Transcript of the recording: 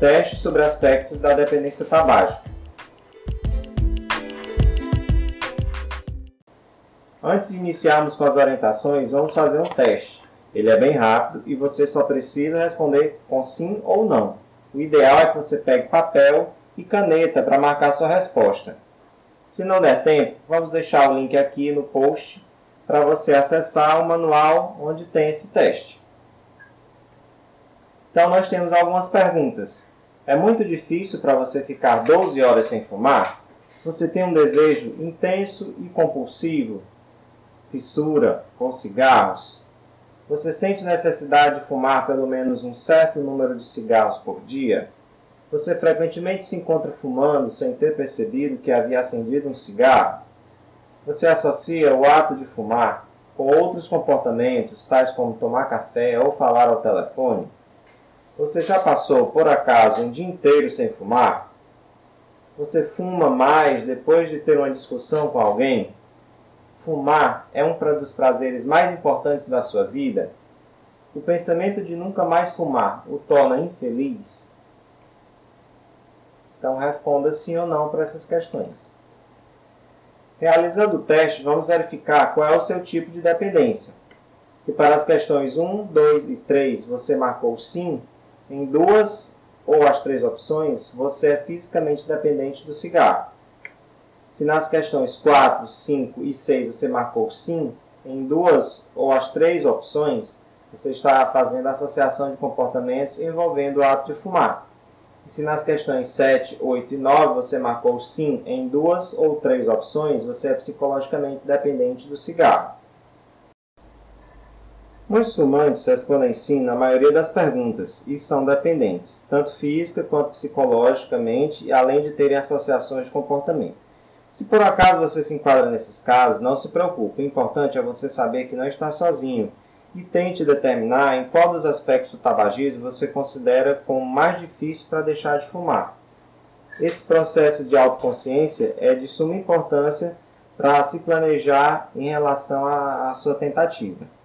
teste sobre aspectos da dependência tabágica. Antes de iniciarmos com as orientações, vamos fazer um teste. Ele é bem rápido e você só precisa responder com sim ou não. O ideal é que você pegue papel e caneta para marcar sua resposta. Se não der tempo, vamos deixar o link aqui no post para você acessar o manual onde tem esse teste. Então nós temos algumas perguntas. É muito difícil para você ficar 12 horas sem fumar? Você tem um desejo intenso e compulsivo fissura com cigarros, você sente necessidade de fumar pelo menos um certo número de cigarros por dia? Você frequentemente se encontra fumando sem ter percebido que havia acendido um cigarro? Você associa o ato de fumar com outros comportamentos, tais como tomar café ou falar ao telefone? Você já passou, por acaso, um dia inteiro sem fumar? Você fuma mais depois de ter uma discussão com alguém? fumar é um dos prazeres mais importantes da sua vida, o pensamento de nunca mais fumar o torna infeliz? Então responda sim ou não para essas questões. Realizando o teste, vamos verificar qual é o seu tipo de dependência. Se para as questões 1, 2 e 3 você marcou sim, em duas ou as três opções você é fisicamente dependente do cigarro. Se nas questões 4, 5 e 6 você marcou sim, em duas ou as três opções, você está fazendo associação de comportamentos envolvendo o ato de fumar. E se nas questões 7, 8 e 9 você marcou sim em duas ou três opções, você é psicologicamente dependente do cigarro. Fumantes respondem sim na maioria das perguntas e são dependentes, tanto física quanto psicologicamente, além de terem associações de comportamento. Se por acaso você se enquadra nesses casos, não se preocupe. O importante é você saber que não está sozinho e tente determinar em qual dos aspectos do tabagismo você considera como mais difícil para deixar de fumar. Esse processo de autoconsciência é de suma importância para se planejar em relação à sua tentativa.